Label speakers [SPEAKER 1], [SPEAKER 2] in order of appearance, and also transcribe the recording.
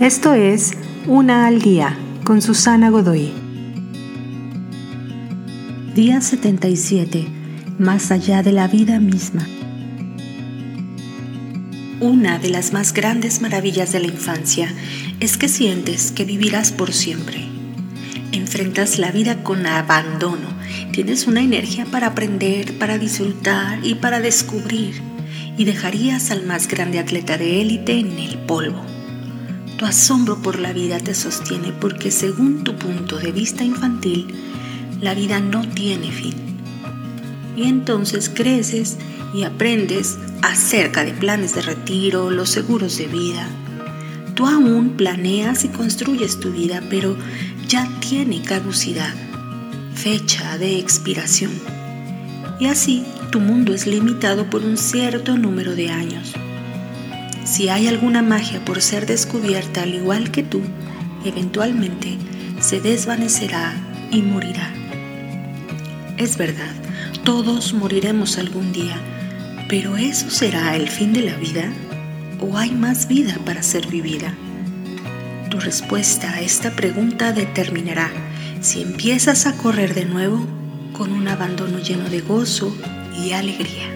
[SPEAKER 1] Esto es Una al Día con Susana Godoy. Día 77. Más allá de la vida misma. Una de las más grandes maravillas de la infancia es que sientes que vivirás por siempre. Enfrentas la vida con abandono. Tienes una energía para aprender, para disfrutar y para descubrir. Y dejarías al más grande atleta de élite en el polvo. Tu asombro por la vida te sostiene porque según tu punto de vista infantil, la vida no tiene fin. Y entonces creces y aprendes acerca de planes de retiro, los seguros de vida. Tú aún planeas y construyes tu vida, pero ya tiene caducidad, fecha de expiración. Y así tu mundo es limitado por un cierto número de años. Si hay alguna magia por ser descubierta al igual que tú, eventualmente se desvanecerá y morirá. Es verdad, todos moriremos algún día, pero ¿eso será el fin de la vida? ¿O hay más vida para ser vivida? Tu respuesta a esta pregunta determinará si empiezas a correr de nuevo con un abandono lleno de gozo y alegría.